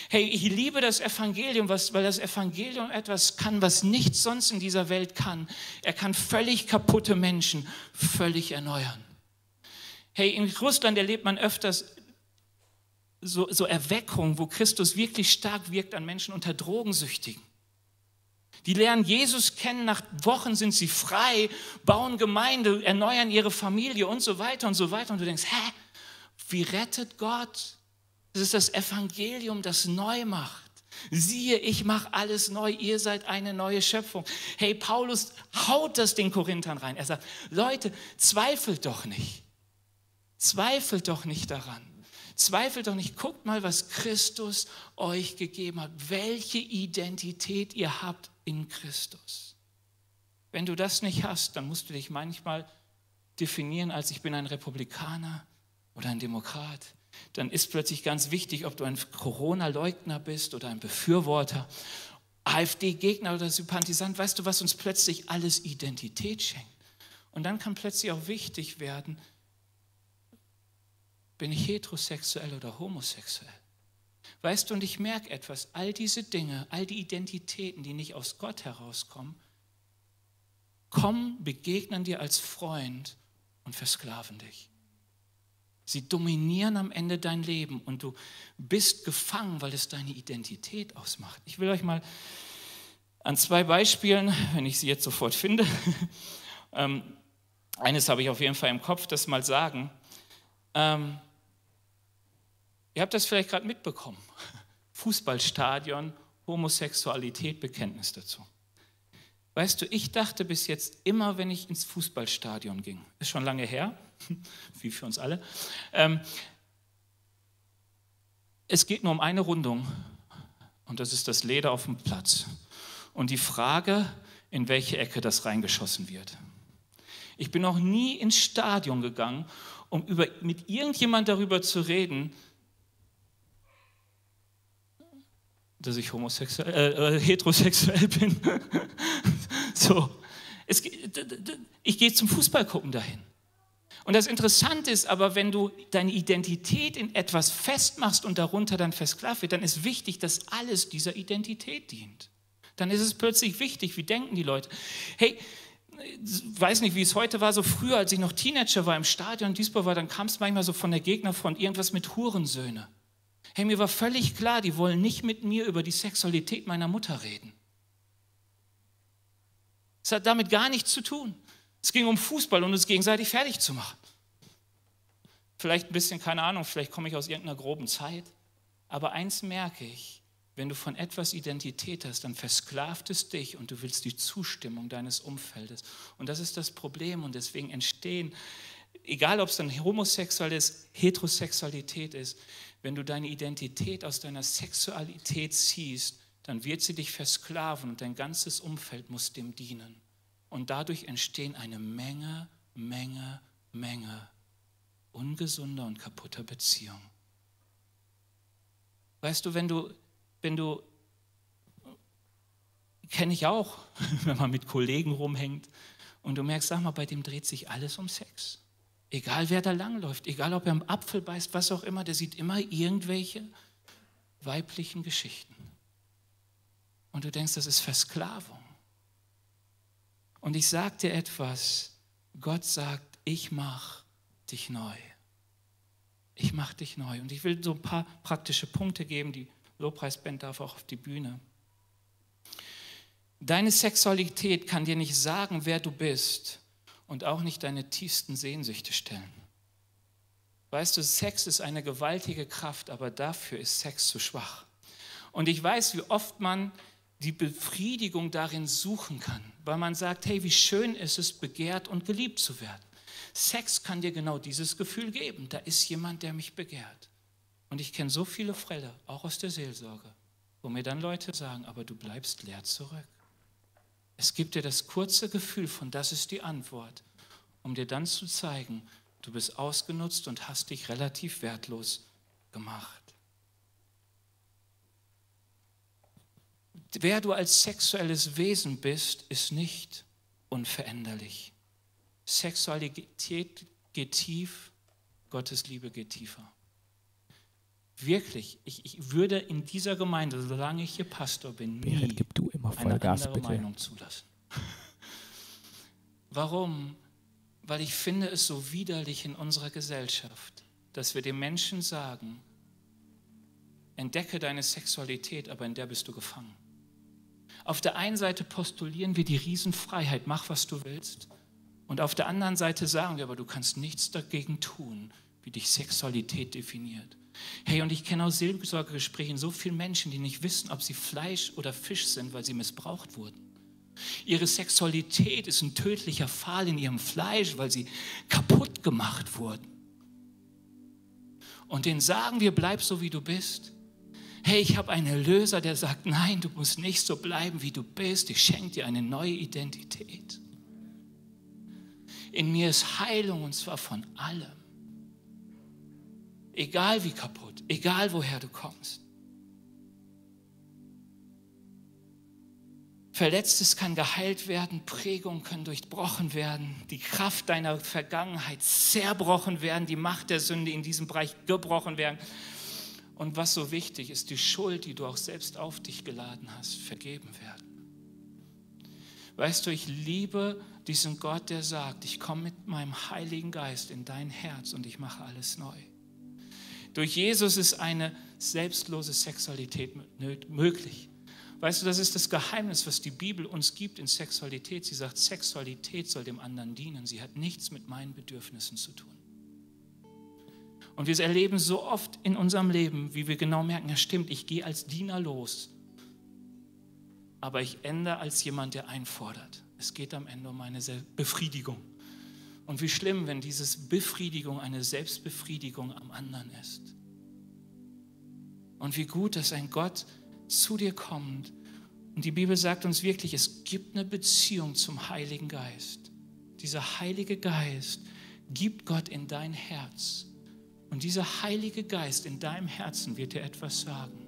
B: Hey, ich liebe das Evangelium, weil das Evangelium etwas kann, was nichts sonst in dieser Welt kann. Er kann völlig kaputte Menschen völlig erneuern. Hey, in Russland erlebt man öfters so, so Erweckungen, wo Christus wirklich stark wirkt an Menschen unter Drogensüchtigen. Die lernen Jesus kennen, nach Wochen sind sie frei, bauen Gemeinde, erneuern ihre Familie und so weiter und so weiter. Und du denkst, hä, wie rettet Gott es ist das Evangelium, das neu macht. Siehe, ich mache alles neu, ihr seid eine neue Schöpfung. Hey, Paulus haut das den Korinthern rein. Er sagt, Leute, zweifelt doch nicht. Zweifelt doch nicht daran. Zweifelt doch nicht. Guckt mal, was Christus euch gegeben hat. Welche Identität ihr habt in Christus. Wenn du das nicht hast, dann musst du dich manchmal definieren als ich bin ein Republikaner oder ein Demokrat dann ist plötzlich ganz wichtig, ob du ein Corona-Leugner bist oder ein Befürworter, AfD-Gegner oder Sympathisant. Weißt du, was uns plötzlich alles Identität schenkt? Und dann kann plötzlich auch wichtig werden, bin ich heterosexuell oder homosexuell? Weißt du, und ich merke etwas, all diese Dinge, all die Identitäten, die nicht aus Gott herauskommen, kommen, begegnen dir als Freund und versklaven dich. Sie dominieren am Ende dein Leben und du bist gefangen, weil es deine Identität ausmacht. Ich will euch mal an zwei Beispielen, wenn ich sie jetzt sofort finde, [laughs] ähm, eines habe ich auf jeden Fall im Kopf, das mal sagen. Ähm, ihr habt das vielleicht gerade mitbekommen. [laughs] Fußballstadion, Homosexualität, Bekenntnis dazu. Weißt du, ich dachte bis jetzt immer, wenn ich ins Fußballstadion ging, ist schon lange her, [laughs] wie für uns alle. Ähm, es geht nur um eine Rundung und das ist das Leder auf dem Platz. Und die Frage, in welche Ecke das reingeschossen wird. Ich bin noch nie ins Stadion gegangen, um über, mit irgendjemand darüber zu reden, dass ich homosexuell, äh, äh heterosexuell [laughs] bin. so. Es, ich gehe zum Fußball gucken dahin. Und das Interessante ist aber, wenn du deine Identität in etwas festmachst und darunter dann versklavt wird, dann ist wichtig, dass alles dieser Identität dient. Dann ist es plötzlich wichtig, wie denken die Leute. Hey, weiß nicht, wie es heute war, so früher, als ich noch Teenager war im Stadion in Duisburg war, dann kam es manchmal so von der Gegner von irgendwas mit Hurensöhne. Hey, mir war völlig klar, die wollen nicht mit mir über die Sexualität meiner Mutter reden. Es hat damit gar nichts zu tun. Es ging um Fußball und uns gegenseitig fertig zu machen. Vielleicht ein bisschen, keine Ahnung, vielleicht komme ich aus irgendeiner groben Zeit. Aber eins merke ich, wenn du von etwas Identität hast, dann versklavt es dich und du willst die Zustimmung deines Umfeldes. Und das ist das Problem und deswegen entstehen, egal ob es dann homosexuell ist, Heterosexualität ist, wenn du deine Identität aus deiner Sexualität ziehst, dann wird sie dich versklaven und dein ganzes Umfeld muss dem dienen. Und dadurch entstehen eine Menge, Menge, Menge ungesunder und kaputter Beziehungen. Weißt du, wenn du, wenn du, kenne ich auch, [laughs] wenn man mit Kollegen rumhängt und du merkst, sag mal, bei dem dreht sich alles um Sex. Egal wer da langläuft, egal ob er am Apfel beißt, was auch immer, der sieht immer irgendwelche weiblichen Geschichten. Und du denkst, das ist Versklavung. Und ich dir etwas, Gott sagt, ich mache dich neu. Ich mache dich neu. Und ich will so ein paar praktische Punkte geben. Die Lobpreisband darf auch auf die Bühne. Deine Sexualität kann dir nicht sagen, wer du bist und auch nicht deine tiefsten Sehnsüchte stellen. Weißt du, Sex ist eine gewaltige Kraft, aber dafür ist Sex zu schwach. Und ich weiß, wie oft man die Befriedigung darin suchen kann, weil man sagt, hey, wie schön ist es, begehrt und geliebt zu werden. Sex kann dir genau dieses Gefühl geben. Da ist jemand, der mich begehrt. Und ich kenne so viele Fälle, auch aus der Seelsorge, wo mir dann Leute sagen, aber du bleibst leer zurück. Es gibt dir das kurze Gefühl von, das ist die Antwort, um dir dann zu zeigen, du bist ausgenutzt und hast dich relativ wertlos gemacht. Wer du als sexuelles Wesen bist, ist nicht unveränderlich. Sexualität geht tief, Gottes Liebe geht tiefer. Wirklich, ich, ich würde in dieser Gemeinde, solange ich hier Pastor bin, nie
C: Berit, gib du immer
B: eine
C: Vollgas,
B: andere
C: bitte.
B: Meinung zulassen. Warum? Weil ich finde es so widerlich in unserer Gesellschaft, dass wir den Menschen sagen, entdecke deine Sexualität, aber in der bist du gefangen. Auf der einen Seite postulieren wir die Riesenfreiheit, mach was du willst. Und auf der anderen Seite sagen wir, aber du kannst nichts dagegen tun, wie dich Sexualität definiert. Hey, und ich kenne aus Seelsorgegesprächen so viele Menschen, die nicht wissen, ob sie Fleisch oder Fisch sind, weil sie missbraucht wurden. Ihre Sexualität ist ein tödlicher Pfahl in ihrem Fleisch, weil sie kaputt gemacht wurden. Und denen sagen wir, bleib so, wie du bist. Hey, ich habe einen Erlöser, der sagt, nein, du musst nicht so bleiben, wie du bist. Ich schenke dir eine neue Identität. In mir ist Heilung und zwar von allem. Egal wie kaputt, egal woher du kommst. Verletztes kann geheilt werden, Prägungen können durchbrochen werden, die Kraft deiner Vergangenheit zerbrochen werden, die Macht der Sünde in diesem Bereich gebrochen werden. Und was so wichtig ist, die Schuld, die du auch selbst auf dich geladen hast, vergeben werden. Weißt du, ich liebe diesen Gott, der sagt, ich komme mit meinem Heiligen Geist in dein Herz und ich mache alles neu. Durch Jesus ist eine selbstlose Sexualität möglich. Weißt du, das ist das Geheimnis, was die Bibel uns gibt in Sexualität. Sie sagt, Sexualität soll dem anderen dienen. Sie hat nichts mit meinen Bedürfnissen zu tun. Und wir erleben so oft in unserem Leben, wie wir genau merken, ja stimmt, ich gehe als Diener los, aber ich ende als jemand, der einfordert. Es geht am Ende um eine Befriedigung. Und wie schlimm, wenn diese Befriedigung eine Selbstbefriedigung am anderen ist. Und wie gut, dass ein Gott zu dir kommt. Und die Bibel sagt uns wirklich, es gibt eine Beziehung zum Heiligen Geist. Dieser Heilige Geist gibt Gott in dein Herz. Und dieser Heilige Geist in deinem Herzen wird dir etwas sagen.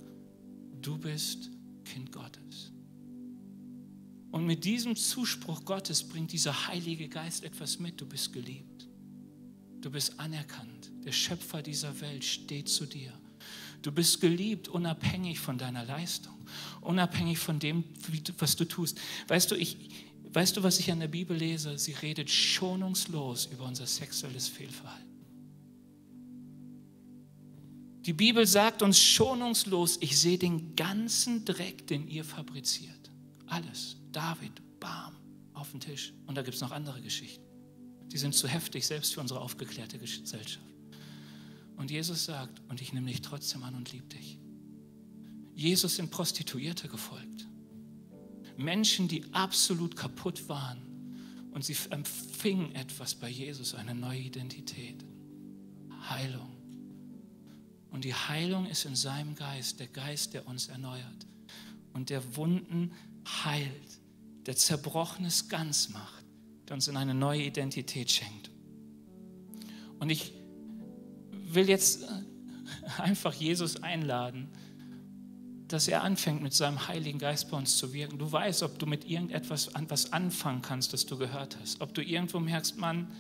B: Du bist Kind Gottes. Und mit diesem Zuspruch Gottes bringt dieser Heilige Geist etwas mit. Du bist geliebt. Du bist anerkannt. Der Schöpfer dieser Welt steht zu dir. Du bist geliebt, unabhängig von deiner Leistung, unabhängig von dem, was du tust. Weißt du, ich, weißt du, was ich an der Bibel lese? Sie redet schonungslos über unser sexuelles Fehlverhalten. Die Bibel sagt uns schonungslos, ich sehe den ganzen Dreck, den ihr fabriziert. Alles. David, bam, auf den Tisch. Und da gibt es noch andere Geschichten. Die sind zu heftig, selbst für unsere aufgeklärte Gesellschaft. Und Jesus sagt, und ich nehme dich trotzdem an und liebe dich. Jesus sind Prostituierte gefolgt. Menschen, die absolut kaputt waren. Und sie empfingen etwas bei Jesus, eine neue Identität. Heilung. Und die Heilung ist in seinem Geist, der Geist, der uns erneuert und der Wunden heilt, der Zerbrochenes ganz macht, der uns in eine neue Identität schenkt. Und ich will jetzt [laughs] einfach Jesus einladen, dass er anfängt, mit seinem Heiligen Geist bei uns zu wirken. Du weißt, ob du mit irgendetwas an, was anfangen kannst, das du gehört hast. Ob du irgendwo merkst, Mann,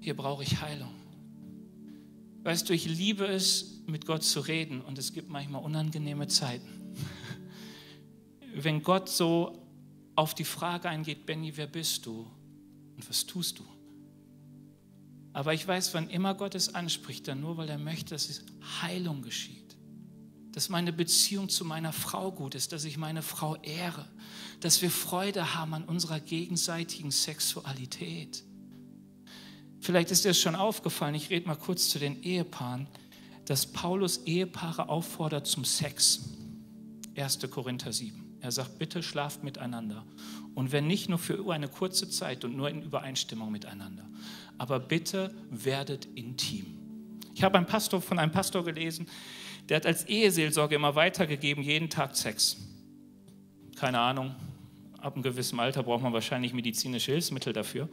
B: hier brauche ich Heilung. Weißt du, ich liebe es, mit Gott zu reden und es gibt manchmal unangenehme Zeiten. [laughs] Wenn Gott so auf die Frage eingeht, Benny, wer bist du und was tust du? Aber ich weiß, wann immer Gott es anspricht, dann nur, weil er möchte, dass Heilung geschieht dass meine Beziehung zu meiner Frau gut ist, dass ich meine Frau ehre, dass wir Freude haben an unserer gegenseitigen Sexualität. Vielleicht ist dir es schon aufgefallen, ich rede mal kurz zu den Ehepaaren, dass Paulus Ehepaare auffordert zum Sex. 1. Korinther 7. Er sagt, bitte schlaft miteinander. Und wenn nicht, nur für eine kurze Zeit und nur in Übereinstimmung miteinander. Aber bitte werdet intim. Ich habe einen Pastor, von einem Pastor gelesen, der hat als Eheseelsorge immer weitergegeben, jeden Tag Sex. Keine Ahnung, ab einem gewissen Alter braucht man wahrscheinlich medizinische Hilfsmittel dafür.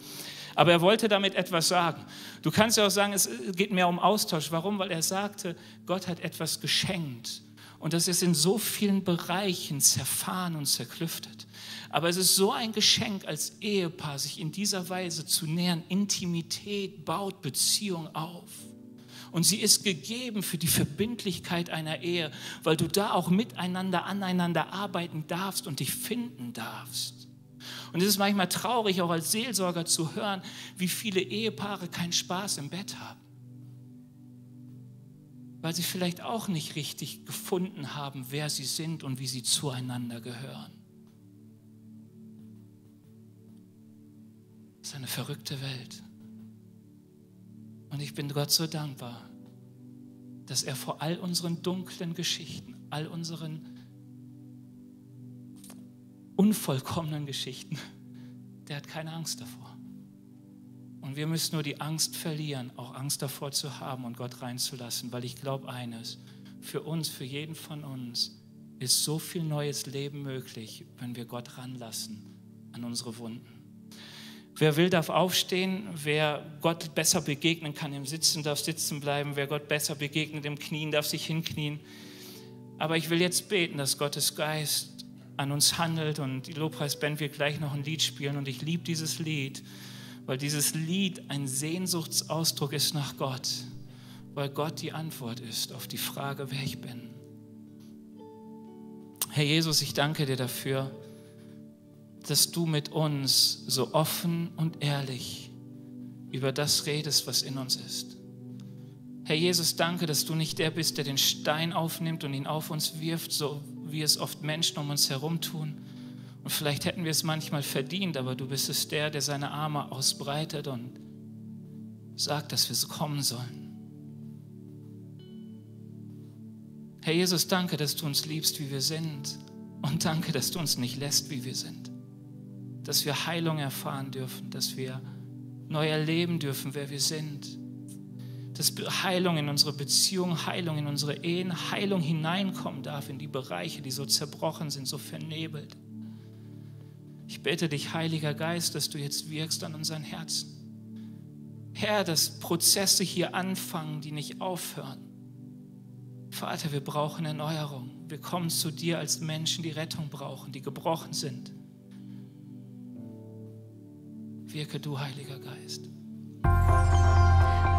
B: Aber er wollte damit etwas sagen. Du kannst ja auch sagen, es geht mehr um Austausch. Warum? Weil er sagte, Gott hat etwas geschenkt. Und das ist in so vielen Bereichen zerfahren und zerklüftet. Aber es ist so ein Geschenk als Ehepaar, sich in dieser Weise zu nähern. Intimität baut Beziehung auf. Und sie ist gegeben für die Verbindlichkeit einer Ehe, weil du da auch miteinander, aneinander arbeiten darfst und dich finden darfst. Und es ist manchmal traurig, auch als Seelsorger zu hören, wie viele Ehepaare keinen Spaß im Bett haben. Weil sie vielleicht auch nicht richtig gefunden haben, wer sie sind und wie sie zueinander gehören. Das ist eine verrückte Welt. Und ich bin Gott so dankbar, dass er vor all unseren dunklen Geschichten, all unseren unvollkommenen Geschichten, der hat keine Angst davor. Und wir müssen nur die Angst verlieren, auch Angst davor zu haben und Gott reinzulassen, weil ich glaube eines, für uns, für jeden von uns ist so viel neues Leben möglich, wenn wir Gott ranlassen an unsere Wunden. Wer will, darf aufstehen. Wer Gott besser begegnen kann im Sitzen, darf sitzen bleiben. Wer Gott besser begegnet im Knien, darf sich hinknien. Aber ich will jetzt beten, dass Gottes Geist an uns handelt und die Lobpreisband wird gleich noch ein Lied spielen und ich liebe dieses Lied, weil dieses Lied ein Sehnsuchtsausdruck ist nach Gott, weil Gott die Antwort ist auf die Frage, wer ich bin. Herr Jesus, ich danke dir dafür dass du mit uns so offen und ehrlich über das redest, was in uns ist. Herr Jesus, danke, dass du nicht der bist, der den Stein aufnimmt und ihn auf uns wirft, so wie es oft Menschen um uns herum tun. Und vielleicht hätten wir es manchmal verdient, aber du bist es der, der seine Arme ausbreitet und sagt, dass wir so kommen sollen. Herr Jesus, danke, dass du uns liebst, wie wir sind. Und danke, dass du uns nicht lässt, wie wir sind dass wir Heilung erfahren dürfen, dass wir neu erleben dürfen, wer wir sind. Dass Heilung in unsere Beziehung, Heilung in unsere Ehen, Heilung hineinkommen darf in die Bereiche, die so zerbrochen sind, so vernebelt. Ich bete dich, Heiliger Geist, dass du jetzt wirkst an unseren Herzen. Herr, dass Prozesse hier anfangen, die nicht aufhören. Vater, wir brauchen Erneuerung. Wir kommen zu dir als Menschen, die Rettung brauchen, die gebrochen sind. Wirke du, Heiliger Geist.